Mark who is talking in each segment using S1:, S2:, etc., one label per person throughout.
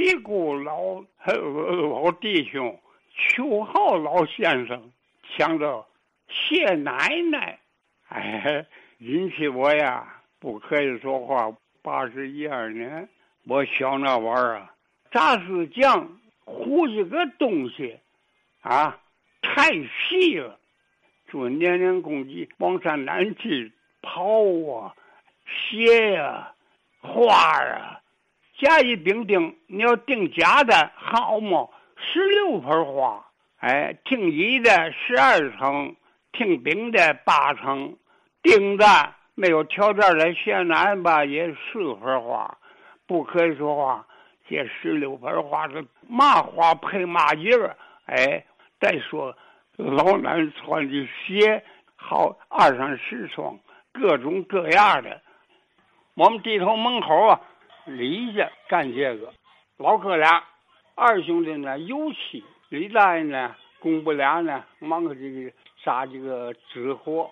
S1: 西姑老老弟兄，邱浩老先生，想着谢奶奶，哎，引起我呀不可以说话。八十一二年，我小那玩意儿啊，炸子酱糊一个东西，啊，太细了，就年年公鸡往山南去刨啊，鞋呀，花啊，甲乙丙丁，你要定甲的好么？十六盆花，哎，听乙的十二层，听丙的八层，丁的没有条件的现男吧也四盆花，不可以说话。这十六盆花是嘛花配嘛叶儿？哎，再说老南穿的鞋好二三十双，各种各样的。我们地头门口啊，李家干这个，老哥俩，二兄弟呢油漆，李大爷呢公不俩呢忙着这个扎这个纸活。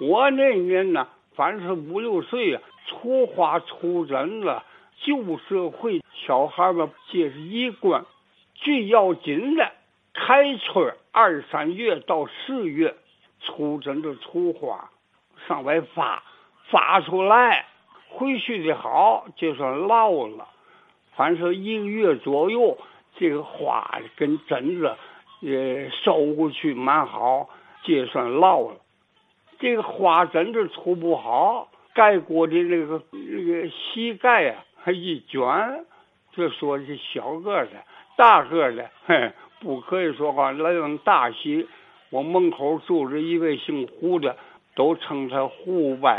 S1: 我那年呢，凡是五六岁啊，出花出针了。旧社会小孩们这是一关，最要紧的，开春二三月到四月，出针的出花，上外发，发出来，回去的好就算老了。凡是一个月左右，这个花跟针子，呃，收过去蛮好，就算老了。这个花针子出不好，盖过的那个那个膝盖啊。还一卷，就说是小个的、大个的，嘿，不可以说话。来往大喜，我门口住着一位姓胡的，都称他胡伯。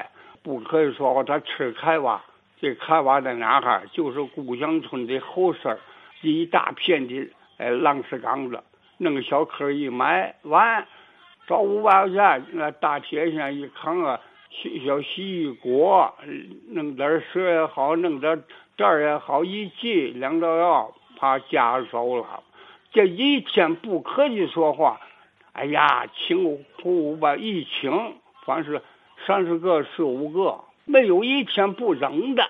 S1: 不可以说话，他吃开挖。这开挖在哪哈？就是故乡村的后身一大片的哎，狼石岗子，弄个小坑一埋完，找五百块钱，那大铁线一扛啊。小洗衣锅，弄点水也好，弄点这也好，一系两道药，怕夹手了。这一天不可以说话。哎呀，请呼吧，一请，凡是三十个、四五个，没有一天不扔的。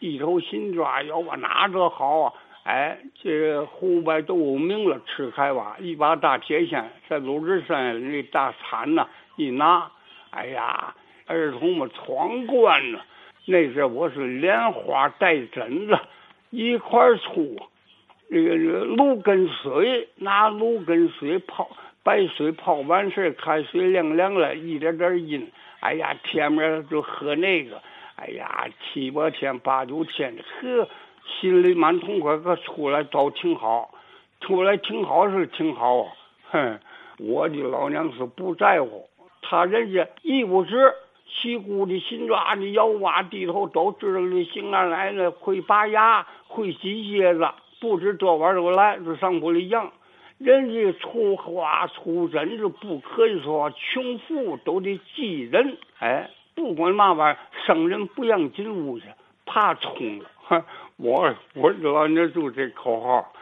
S1: 一头新抓，要把哪个好啊？哎，这胡白都有名了，吃开吧，一把大铁锨在鲁智深那大铲呐一拿，哎呀。儿童们闯关了，那阵我是莲花带针子一块出，这个这个芦根水拿芦根水泡，白水泡完事开水凉凉了，一点点阴。哎呀，天面就喝那个，哎呀，七八天八九天的，呵，心里蛮痛快。可出来倒挺好，出来挺好是挺好。哼，我的老娘是不在乎，他人家一不知。西姑的、新抓的、窑挖地头都知道的，新二奶奶会拔牙、会洗鞋子，不知这玩意儿都来，就上不里养。人家出花出针子不可以说穷富都得记人。哎，不管嘛玩意儿，生人不让进屋去，怕冲了。我我老娘就这口号。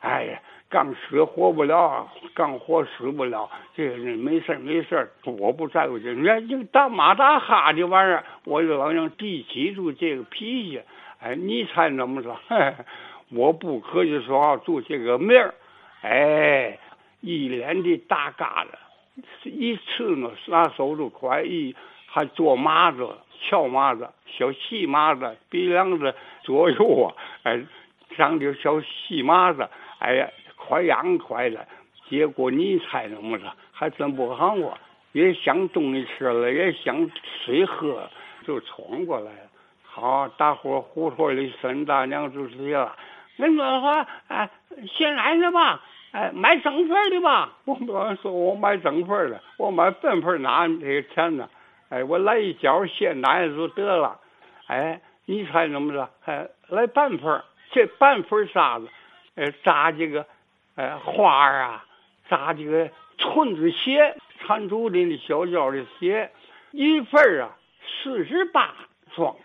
S1: 哎呀。干死活不了，干活死不了。这个人没事没事我不在乎这。你看这大马大哈的玩意儿，我就老想记记住这个脾气。哎，你猜怎么着？我不可以说话，做这个名儿。哎，一脸的大疙瘩，一次呢拿手就快，一还做麻子、翘麻子、小细麻子，鼻梁子左右啊，哎，长点小细麻子，哎呀。快痒快了，结果你猜怎么着？还真不喊我！也想东西吃了，也想水喝，就闯过来了。好，大伙胡同里孙大娘就是这样。恁说话，哎，先来的吧？哎，买整份的吧？我不敢说，我买整份的，我买半份哪这个钱呢？哎，我来一角鲜奶就得了。哎，你猜怎么着？哎，来半份这半份啥子？哎，炸这个。哎，花啊，扎这个纯子鞋，缠竹林的小脚的鞋，一份啊四十八双，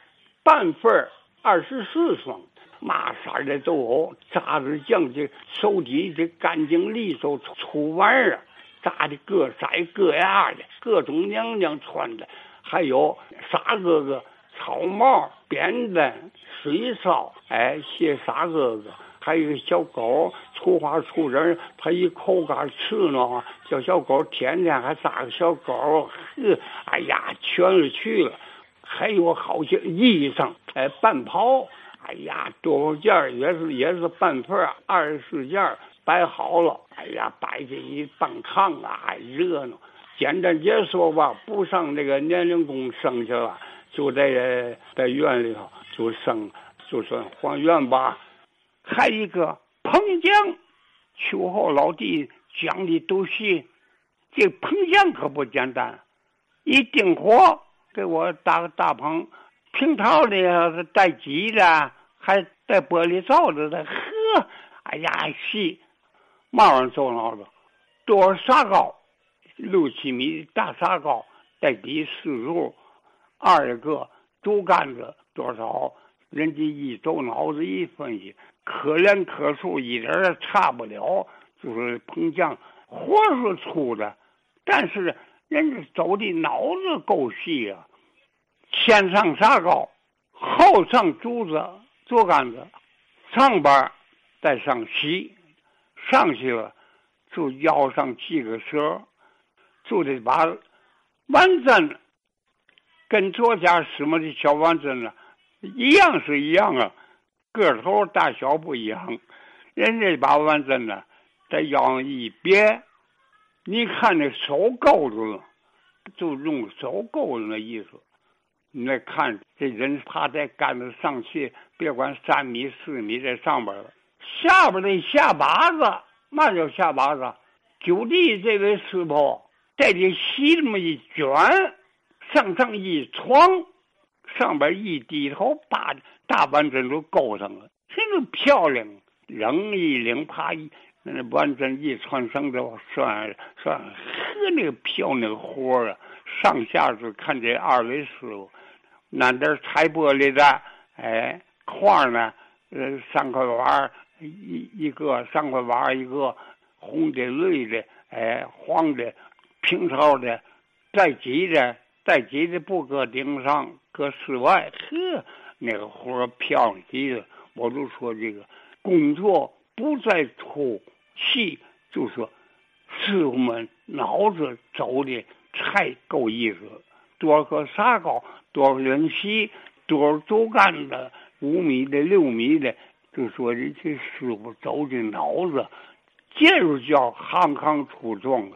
S1: 半份儿二十四双，嘛色的都有，扎子酱这手底这干净利索，出玩儿啊，扎的各色各样的，各种娘娘穿的，还有傻哥哥草帽、扁担、水烧，哎，谢傻哥哥。还有小狗，出花出人，他一口干吃呢，叫小狗天天还扎个小狗，呵，哎呀，全是去了。还有好些衣裳，哎，半袍，哎呀，多少件也是也是半份二十四件摆好了，哎呀，摆这一半炕啊，热闹。简单解说吧，不上这个年龄宫生去了，就在在院里头就生，就算还愿吧。还一个彭江，秋后老弟讲的都是，这彭江可不简单，一定火给我打个大棚，平套的带鸡的，还带玻璃罩子的，呵，哎呀，是，马上走脑子，多少沙高，六七米大沙高，带底四柱，二个竹竿子多少？人家一走脑子一分析。可怜可数，一点也差不了。就是彭江活是粗的，但是人家走的脑子够细啊。先上沙高，后上竹子、竹竿子，上边再上席，上去了就腰上系个绳，就得把完针跟左家什么的小完针呢，一样是一样啊。个头大小不一样，人家把完针呢在腰上一别，你看那手勾住，就用手勾住那意思。你再看这人趴在杆子上去，别管三米四米在上边了，下边的下巴子，嘛叫下巴子？就地这位师傅在这席这么一卷，向上一闯，上边一低头，把。大板针都勾上了，真是漂亮！扔一领，啪一，那板针一穿绳子，算算，呵，那个漂亮活啊！上下是看这二位师傅，那点彩玻璃的，哎，块呢，呃，三块瓦一一个，三块瓦一个，红的、绿的，哎，黄的，平朝的，带挤的，带挤的不搁顶上，搁室外，呵。那个活漂亮极了，我就说这个工作不在粗细，就说师傅们脑子走的太够意思。多少个沙高，多少人细，多少竹竿子，五米的、六米的，就说这些师傅走的脑子，这就叫行行出状元。